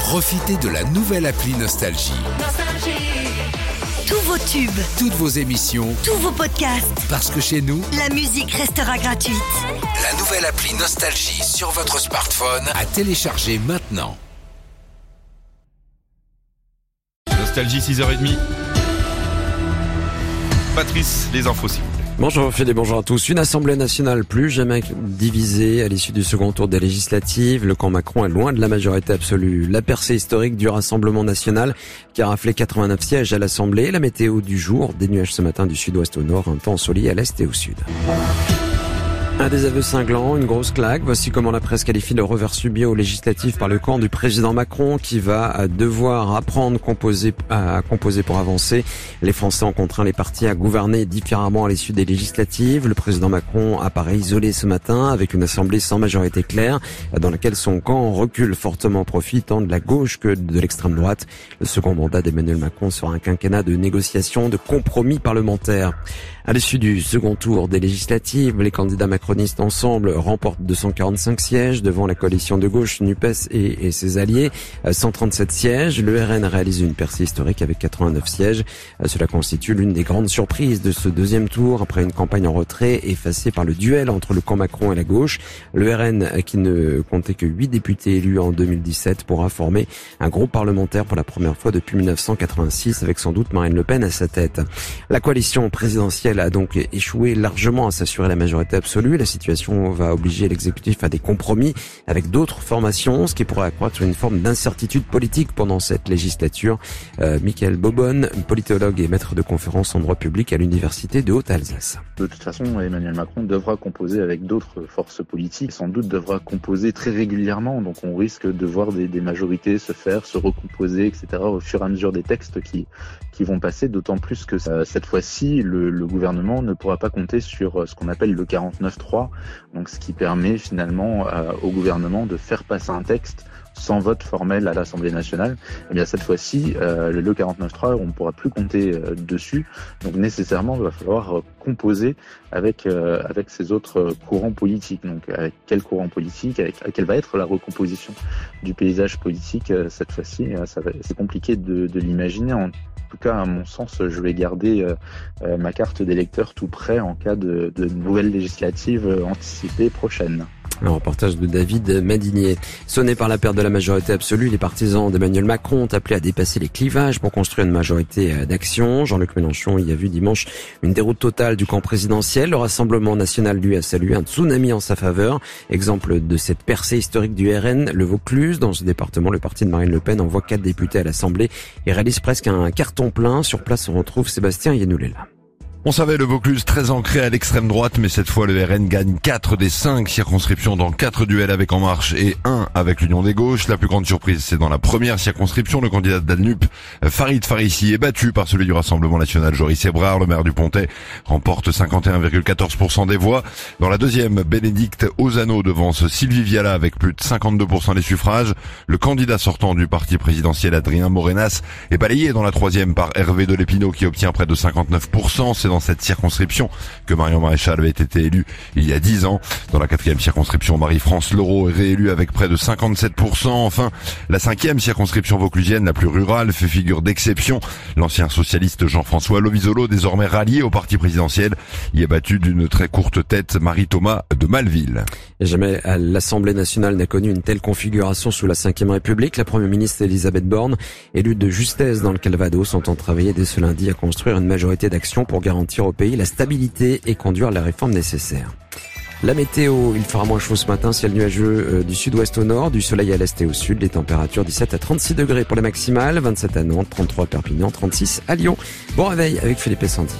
Profitez de la nouvelle appli Nostalgie. Tous vos tubes, Toutes vos émissions, tous vos podcasts, parce que chez nous, la musique restera gratuite. la nouvelle appli Nostalgie sur votre smartphone à télécharger maintenant. Nostalgie 6h30. Patrice, les infos s'il vous plaît. Bonjour Philippe, bonjour à tous. Une assemblée nationale plus jamais divisée à l'issue du second tour des législatives. Le camp Macron est loin de la majorité absolue. La percée historique du Rassemblement national qui a raflé 89 sièges à l'Assemblée. La météo du jour, des nuages ce matin du sud-ouest au nord, un temps ensoleillé à l'est et au sud. Un désaveu cinglant, une grosse claque. Voici comment la presse qualifie le revers subi au législatif par le camp du président Macron qui va devoir apprendre composer, à composer pour avancer. Les Français ont contraint les partis à gouverner différemment à l'issue des législatives. Le président Macron apparaît isolé ce matin avec une assemblée sans majorité claire dans laquelle son camp recule fortement profitant de la gauche que de l'extrême droite. Le second mandat d'Emmanuel Macron sera un quinquennat de négociations, de compromis parlementaires. À l'issue du second tour des législatives, les candidats ensemble remportent 245 sièges devant la coalition de gauche NUPES et, ses alliés, euh, 137 sièges. Le RN réalise une percée historique avec 89 sièges. Euh, Cela constitue l'une des grandes surprises de ce deuxième tour après une campagne en retrait effacée par le duel entre le camp Macron et la gauche. Le RN, euh, qui ne comptait que 8 députés élus en 2017, pourra former un groupe parlementaire pour la première fois depuis 1986 avec sans doute Marine Le Pen à sa tête. La coalition présidentielle a donc échoué largement à s'assurer la majorité absolue. La situation va obliger l'exécutif à des compromis avec d'autres formations, ce qui pourrait accroître une forme d'incertitude politique pendant cette législature. Euh, Michael Bobonne, politologue et maître de conférences en droit public à l'université de Haute-Alsace. De toute façon, Emmanuel Macron devra composer avec d'autres forces politiques, sans doute devra composer très régulièrement, donc on risque de voir des, majorités se faire, se recomposer, etc. au fur et à mesure des textes qui, qui vont passer, d'autant plus que euh, cette fois-ci, le, gouvernement ne pourra pas compter sur euh, ce qu'on appelle le 49-3, donc ce qui permet finalement euh, au gouvernement de faire passer un texte sans vote formel à l'Assemblée nationale, eh bien cette fois-ci, euh, le 49.3, on ne pourra plus compter euh, dessus. Donc nécessairement, il va falloir euh, composer avec avec ces autres courants politiques. Donc avec quel courant politique, avec quelle va être la recomposition du paysage politique cette fois-ci. va- C'est compliqué de, l'imaginer. Tout cas, à mon sens, je vais garder euh, euh, ma carte d'électeur tout prêt en cas de, de nouvelles législatives euh, anticipées prochaines. Un reportage de David Madinier. Sonné par la perte de la majorité absolue, les partisans d'Emmanuel Macron ont appelé à dépasser les clivages pour construire une majorité euh, d'action. Jean-Luc Mélenchon y a vu dimanche une déroute totale du camp présidentiel. Le Rassemblement national, lui, a salué un tsunami en sa faveur. Exemple de cette percée historique du RN, le Vaucluse. Dans ce département, le parti de Marine Le Pen envoie quatre députés à l'Assemblée et réalise presque un carton plein. Sur place, on retrouve Sébastien Yenoulela. On savait le Vaucluse très ancré à l'extrême droite, mais cette fois le RN gagne 4 des 5 circonscriptions dans 4 duels avec En Marche et 1 avec l'Union des Gauches. La plus grande surprise, c'est dans la première circonscription, le candidat d'Alnup, Farid Farissi, est battu par celui du Rassemblement National, Joris Ebrard, le maire du Pontet, remporte 51,14% des voix. Dans la deuxième, Bénédicte Ozano devance Sylvie Viala avec plus de 52% des suffrages. Le candidat sortant du parti présidentiel, Adrien Morenas, est balayé dans la troisième par Hervé de Lépinot qui obtient près de 59%. Dans cette circonscription que Marion Maréchal avait été élue il y a 10 ans. Dans la quatrième circonscription, Marie-France Leroux est réélue avec près de 57%. Enfin, la cinquième circonscription vauclusienne, la plus rurale, fait figure d'exception. L'ancien socialiste Jean-François Lovisolo, désormais rallié au parti présidentiel, y est battu d'une très courte tête Marie-Thomas de Malville. Jamais l'Assemblée nationale n'a connu une telle configuration sous la Ve République. La Première ministre Elisabeth Borne, élue de justesse dans le Calvados, entend travailler dès ce lundi à construire une majorité d'action pour garantir au pays la stabilité et conduire les réformes nécessaires. La météo, il fera moins chaud ce matin, ciel nuageux euh, du sud-ouest au nord, du soleil à l'est et au sud, les températures 17 à 36 degrés pour les maximales, 27 à Nantes, 33 à Perpignan, 36 à Lyon. Bon réveil avec Philippe Sandy.